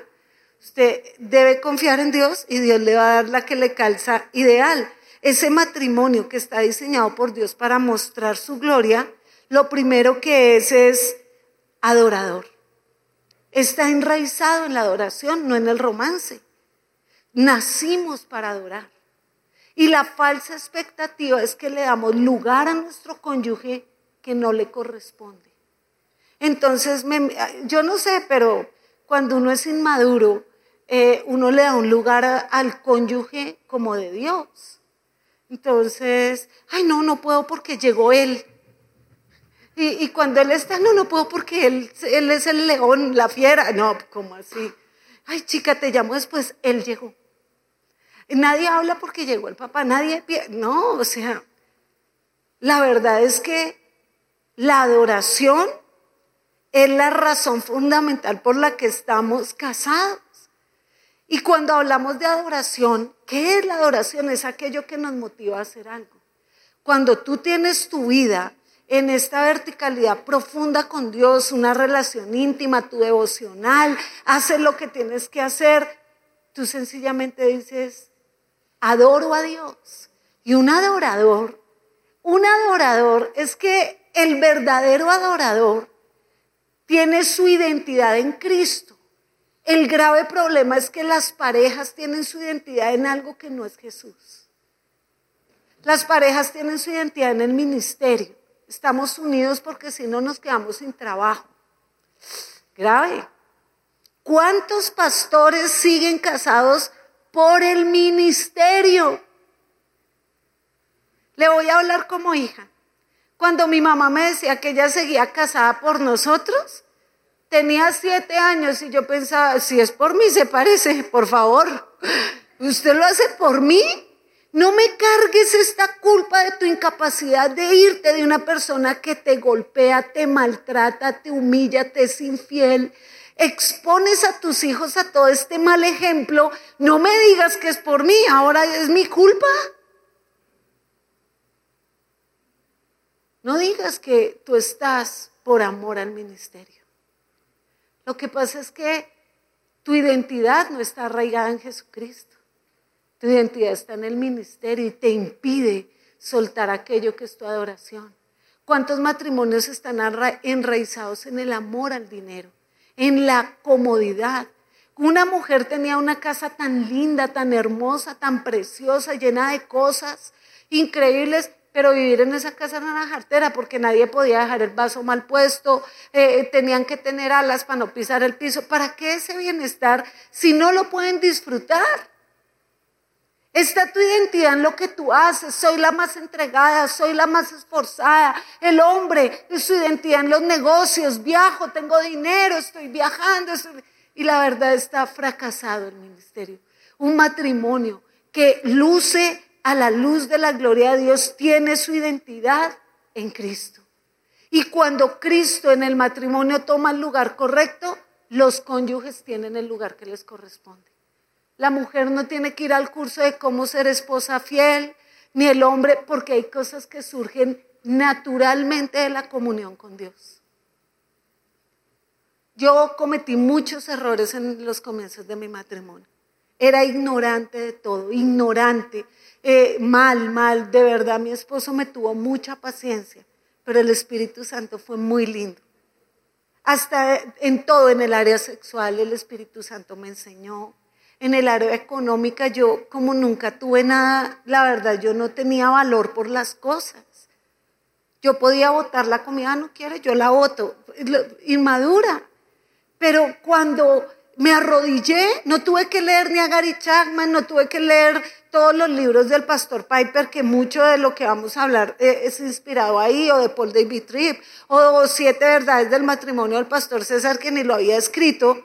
Usted debe confiar en Dios y Dios le va a dar la que le calza ideal ese matrimonio que está diseñado por Dios para mostrar su gloria, lo primero que es es adorador. Está enraizado en la adoración, no en el romance. Nacimos para adorar. Y la falsa expectativa es que le damos lugar a nuestro cónyuge que no le corresponde. Entonces, yo no sé, pero cuando uno es inmaduro, eh, uno le da un lugar al cónyuge como de Dios. Entonces, ay, no, no puedo porque llegó él. Y, cuando él está, no, no puedo porque él, él es el león, la fiera. No, ¿cómo así? Ay, chica, te llamo después, él llegó. Nadie habla porque llegó el papá, nadie, no, o sea, la verdad es que la adoración es la razón fundamental por la que estamos casados. Y cuando hablamos de adoración, ¿qué es la adoración? Es aquello que nos motiva a hacer algo. Cuando tú tienes tu vida en esta verticalidad profunda con Dios, una relación íntima, tu devocional, haces lo que tienes que hacer, tú sencillamente dices, adoro a Dios. Y un adorador, un adorador es que el verdadero adorador tiene su identidad en Cristo. El grave problema es que las parejas tienen su identidad en algo que no es Jesús. Las parejas tienen su identidad en el ministerio. Estamos unidos porque si no nos quedamos sin trabajo. Grave. ¿Cuántos pastores siguen casados por el ministerio? Le voy a hablar como hija. Cuando mi mamá me decía que ella seguía casada por nosotros, Tenía siete años y yo pensaba, si es por mí, se parece, por favor. ¿Usted lo hace por mí? No me cargues esta culpa de tu incapacidad de irte de una persona que te golpea, te maltrata, te humilla, te es infiel. Expones a tus hijos a todo este mal ejemplo. No me digas que es por mí, ahora es mi culpa. No digas que tú estás por amor al ministerio. Lo que pasa es que tu identidad no está arraigada en Jesucristo. Tu identidad está en el ministerio y te impide soltar aquello que es tu adoración. ¿Cuántos matrimonios están enraizados en el amor al dinero, en la comodidad? Una mujer tenía una casa tan linda, tan hermosa, tan preciosa, llena de cosas increíbles, pero vivir en esa casa era una jartera porque nadie podía dejar el vaso mal puesto, eh, tenían que tener alas para no pisar el piso. ¿Para qué ese bienestar si no lo pueden disfrutar? Está tu identidad en lo que tú haces. Soy la más entregada, soy la más esforzada. El hombre su identidad en los negocios. Viajo, tengo dinero, estoy viajando. Y la verdad está fracasado el ministerio. Un matrimonio que luce a la luz de la gloria de Dios tiene su identidad en Cristo. Y cuando Cristo en el matrimonio toma el lugar correcto, los cónyuges tienen el lugar que les corresponde. La mujer no tiene que ir al curso de cómo ser esposa fiel, ni el hombre, porque hay cosas que surgen naturalmente de la comunión con Dios. Yo cometí muchos errores en los comienzos de mi matrimonio. Era ignorante de todo, ignorante. Eh, mal, mal, de verdad mi esposo me tuvo mucha paciencia, pero el Espíritu Santo fue muy lindo. Hasta en todo, en el área sexual, el Espíritu Santo me enseñó. En el área económica, yo como nunca tuve nada, la verdad, yo no tenía valor por las cosas. Yo podía votar la comida, ah, no quiere, yo la voto, inmadura. Pero cuando me arrodillé, no tuve que leer ni a Gary Chapman, no tuve que leer todos los libros del pastor Piper, que mucho de lo que vamos a hablar eh, es inspirado ahí, o de Paul David Tripp, o Siete Verdades del Matrimonio del pastor César, que ni lo había escrito.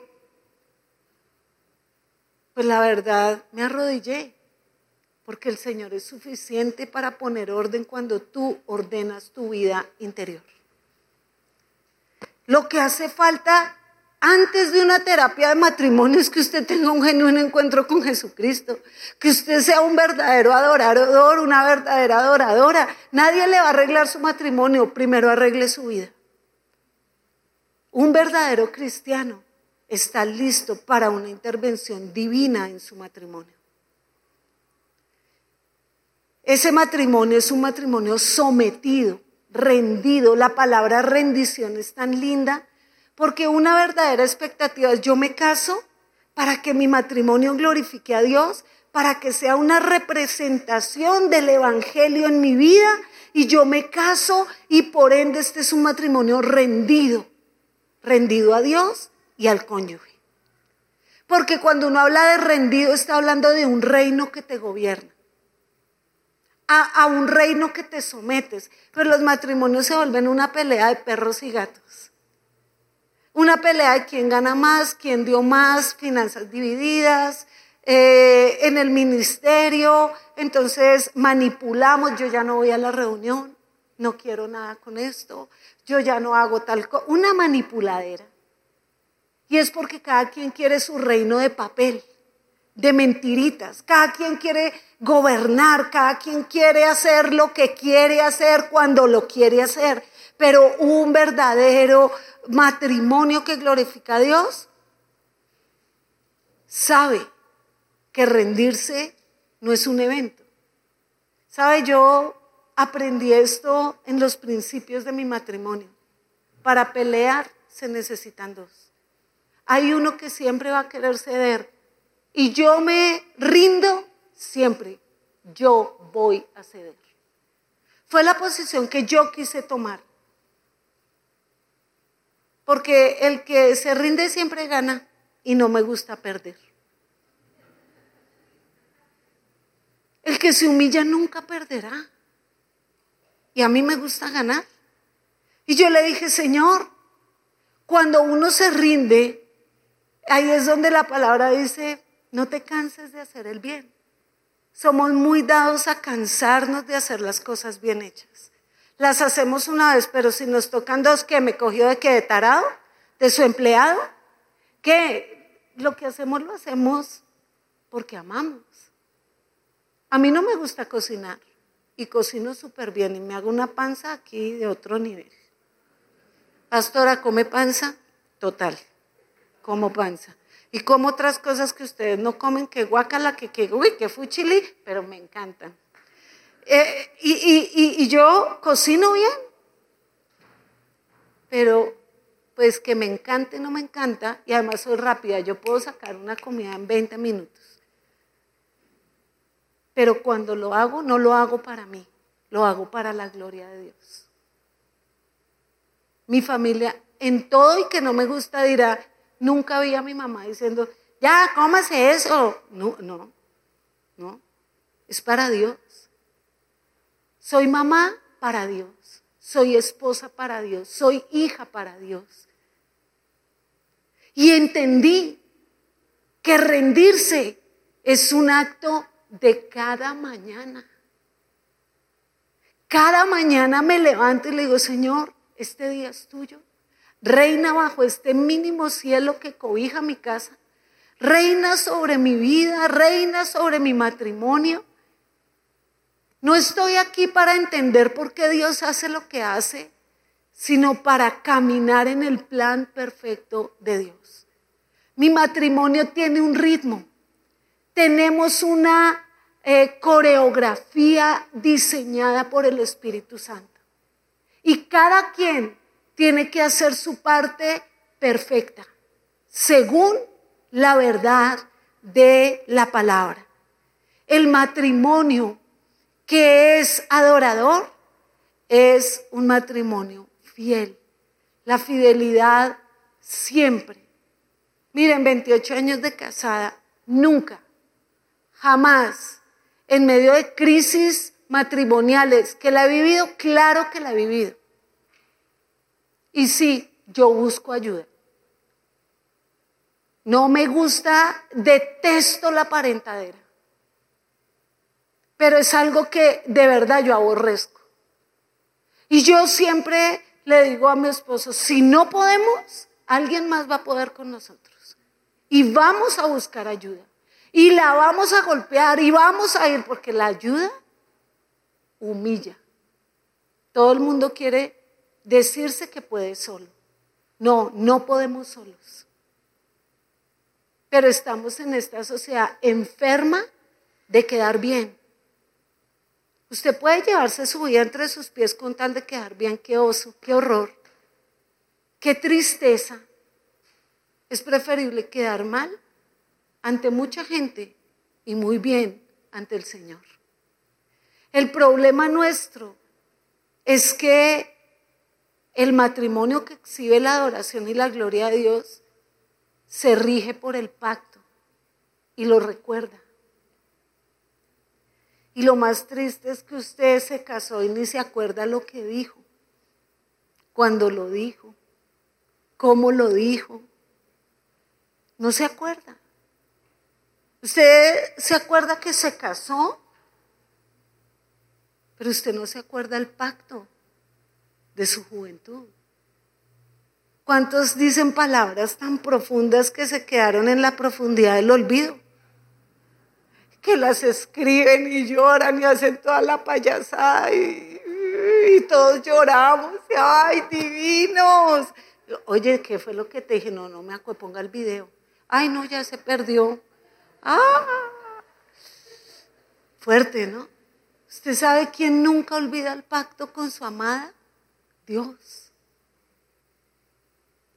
Pues la verdad, me arrodillé, porque el Señor es suficiente para poner orden cuando tú ordenas tu vida interior. Lo que hace falta antes de una terapia de matrimonio es que usted tenga un genuino encuentro con Jesucristo, que usted sea un verdadero adorador, una verdadera adoradora. Nadie le va a arreglar su matrimonio, primero arregle su vida. Un verdadero cristiano está listo para una intervención divina en su matrimonio. Ese matrimonio es un matrimonio sometido, rendido. La palabra rendición es tan linda porque una verdadera expectativa es yo me caso para que mi matrimonio glorifique a Dios, para que sea una representación del Evangelio en mi vida y yo me caso y por ende este es un matrimonio rendido, rendido a Dios y al cónyuge. Porque cuando uno habla de rendido está hablando de un reino que te gobierna, a, a un reino que te sometes, pero los matrimonios se vuelven una pelea de perros y gatos. Una pelea de quién gana más, quién dio más, finanzas divididas, eh, en el ministerio, entonces manipulamos, yo ya no voy a la reunión, no quiero nada con esto, yo ya no hago tal cosa, una manipuladera. Y es porque cada quien quiere su reino de papel, de mentiritas, cada quien quiere gobernar, cada quien quiere hacer lo que quiere hacer cuando lo quiere hacer, pero un verdadero matrimonio que glorifica a Dios sabe que rendirse no es un evento. Sabe, yo aprendí esto en los principios de mi matrimonio. Para pelear se necesitan dos. Hay uno que siempre va a querer ceder y yo me rindo siempre. Yo voy a ceder. Fue la posición que yo quise tomar. Porque el que se rinde siempre gana y no me gusta perder. El que se humilla nunca perderá. Y a mí me gusta ganar. Y yo le dije, Señor, Cuando uno se rinde, ahí es donde la palabra dice, no te canses de hacer el bien. Somos muy dados a cansarnos de hacer las cosas bien hechas. Las hacemos una vez, pero si nos tocan dos, ¿qué? ¿Me cogió de qué? ¿De tarado? ¿De su empleado? ¿Qué? Lo que hacemos lo hacemos porque amamos. A mí no me gusta cocinar y cocino súper bien y me hago una panza aquí de otro nivel. Pastora, ¿come panza? Total, como panza. Y como otras cosas que ustedes no comen, que guacala, que, que uy, que fuchili, pero me encantan. Eh, y, y, yo cocino bien, pero pues que me encante, no me encanta, y además soy rápida, yo puedo sacar una comida en 20 minutos. Pero cuando lo hago, no lo hago para mí, lo hago para la gloria de Dios. Mi familia, en todo y que no me gusta, dirá, nunca vi a mi mamá diciendo, ya, cómase eso. No, no, no. Es para Dios. Soy mamá para Dios. Soy esposa para Dios. Soy hija para Dios. Y entendí que rendirse es un acto de cada mañana. Cada mañana me levanto y le digo, Señor, este día es tuyo. Reina bajo este mínimo cielo que cobija mi casa. Reina sobre mi vida, reina sobre mi matrimonio. No estoy aquí para entender por qué Dios hace lo que hace, sino para caminar en el plan perfecto de Dios. Mi matrimonio tiene un ritmo. Tenemos una eh, coreografía diseñada por el Espíritu Santo. Y cada quien tiene que hacer su parte perfecta, según la verdad de la palabra. El matrimonio que es adorador es un matrimonio fiel. La fidelidad siempre. Miren, 28 años de casada, nunca, jamás, en medio de crisis matrimoniales, que la he vivido, claro que la he vivido. Y sí, yo busco ayuda. No me gusta, detesto la parentadera. Pero es algo que de verdad yo aborrezco. Y yo siempre le digo a mi esposo, si no podemos, alguien más va a poder con nosotros. Y vamos a buscar ayuda. Y la vamos a golpear y vamos a ir, porque la ayuda humilla. Todo el mundo quiere decirse que puede solo. No, no podemos solos. Pero estamos en esta sociedad enferma de quedar bien. Usted puede llevarse su vida entre sus pies con tal de quedar bien. Qué oso, qué horror, qué tristeza. Es preferible quedar mal ante mucha gente y muy bien ante el Señor. El problema nuestro es que el matrimonio que exhibe la adoración y la gloria de Dios se rige por el pacto y lo recuerda. Y lo más triste es que usted se casó y ni se acuerda lo que dijo, cuando lo dijo, cómo lo dijo. No se acuerda. Usted se acuerda que se casó, pero usted no se acuerda el pacto de su juventud. ¿Cuántos dicen palabras tan profundas que se quedaron en la profundidad del olvido? Que las escriben y lloran y hacen toda la payasada y, todos lloramos. ¡Ay, divinos! Oye, ¿qué fue lo que te dije? No, no me acuerdo, ponga el video. Ay, no, ya se perdió. ¡Ah! Fuerte, ¿no? ¿Usted sabe quién nunca olvida el pacto con su amada? Dios.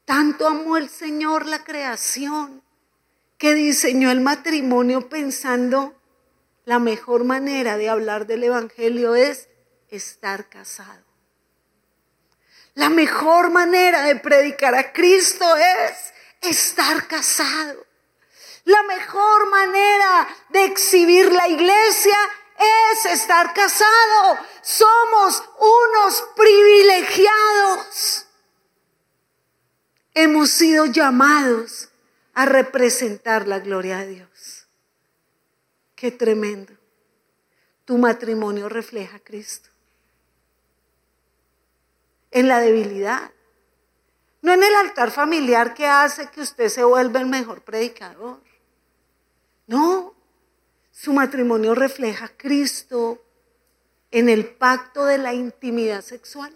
Tanto amó el Señor la creación que diseñó el matrimonio pensando la mejor manera de hablar del Evangelio es estar casado. La mejor manera de predicar a Cristo es estar casado. La mejor manera de exhibir la iglesia es estar casado. Somos unos privilegiados. hemos sido llamados a representar la gloria de Dios. Qué tremendo. Tu matrimonio refleja a Cristo. En la debilidad. No en el altar familiar que hace que usted se vuelva el mejor predicador. No, su matrimonio refleja a Cristo en el pacto de la intimidad sexual.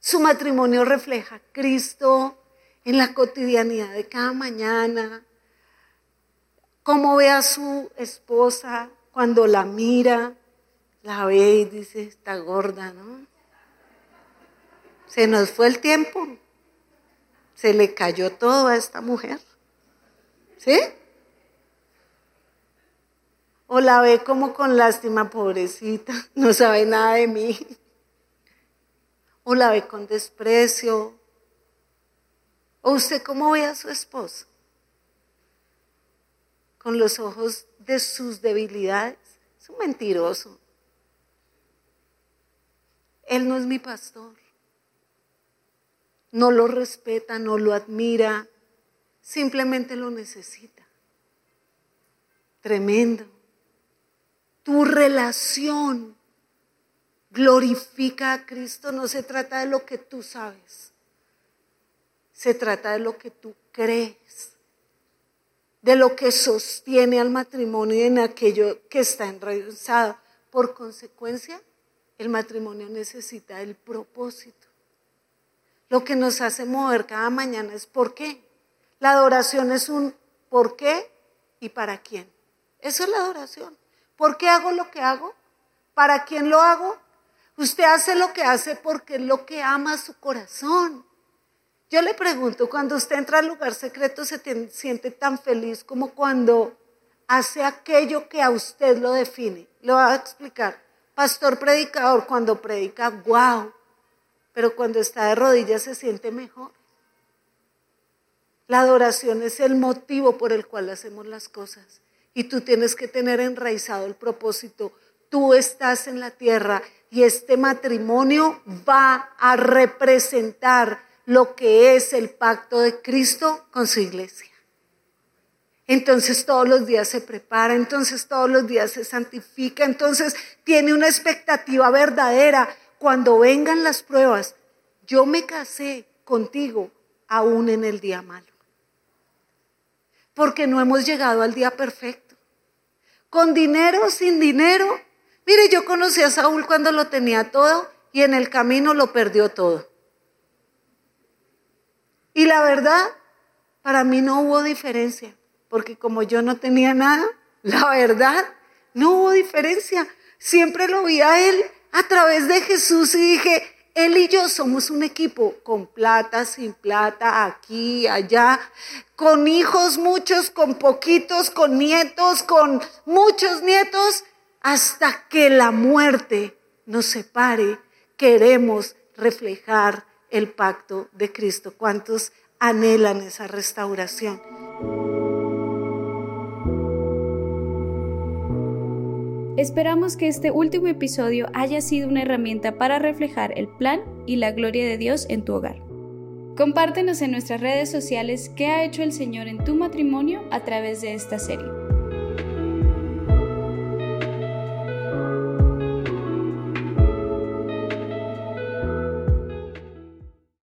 Su matrimonio refleja a Cristo en la cotidianidad de cada mañana, cómo ve a su esposa cuando la mira, la ve y dice, está gorda, ¿no? Se nos fue el tiempo, se le cayó todo a esta mujer, ¿sí? O la ve como con lástima, pobrecita, no sabe nada de mí. O la ve con desprecio, ¿O usted cómo ve a su esposo? Con los ojos de sus debilidades. Es un mentiroso. Él no es mi pastor. No lo respeta, no lo admira, simplemente lo necesita. Tremendo. Tu relación glorifica a Cristo, no se trata de lo que tú sabes. Se trata de lo que tú crees, de lo que sostiene al matrimonio y en aquello que está enraizado. Por consecuencia, el matrimonio necesita el propósito. Lo que nos hace mover cada mañana es por qué. La adoración es un por qué y para quién. Eso es la adoración. ¿Por qué hago lo que hago? ¿Para quién lo hago? Usted hace lo que hace porque es lo que ama su corazón. Yo le pregunto, cuando usted entra al lugar secreto, ¿se siente tan feliz como cuando hace aquello que a usted lo define? Lo voy a explicar. Pastor predicador, cuando predica, wow, pero cuando está de rodillas se siente mejor. La adoración es el motivo por el cual hacemos las cosas. Y tú tienes que tener enraizado el propósito. Tú estás en la tierra y este matrimonio va a representar lo que es el pacto de Cristo con su iglesia. Entonces todos los días se prepara, entonces todos los días se santifica, entonces tiene una expectativa verdadera. Cuando vengan las pruebas, yo me casé contigo aún en el día malo. Porque no hemos llegado al día perfecto. Con dinero, sin dinero. Mire, yo conocí a Saúl cuando lo tenía todo y en el camino lo perdió todo. Y la verdad, para mí no hubo diferencia, porque como yo no tenía nada, la verdad, no hubo diferencia. Siempre lo vi a Él a través de Jesús y dije, Él y yo somos un equipo, con plata, sin plata, aquí, allá, con hijos muchos, con poquitos, con nietos, con muchos nietos, hasta que la muerte nos separe. Queremos reflejar el pacto de Cristo. ¿Cuántos anhelan esa restauración? Esperamos que este último episodio haya sido una herramienta para reflejar el plan y la gloria de Dios en tu hogar. Compártenos en nuestras redes sociales qué ha hecho el Señor en tu matrimonio a través de esta serie.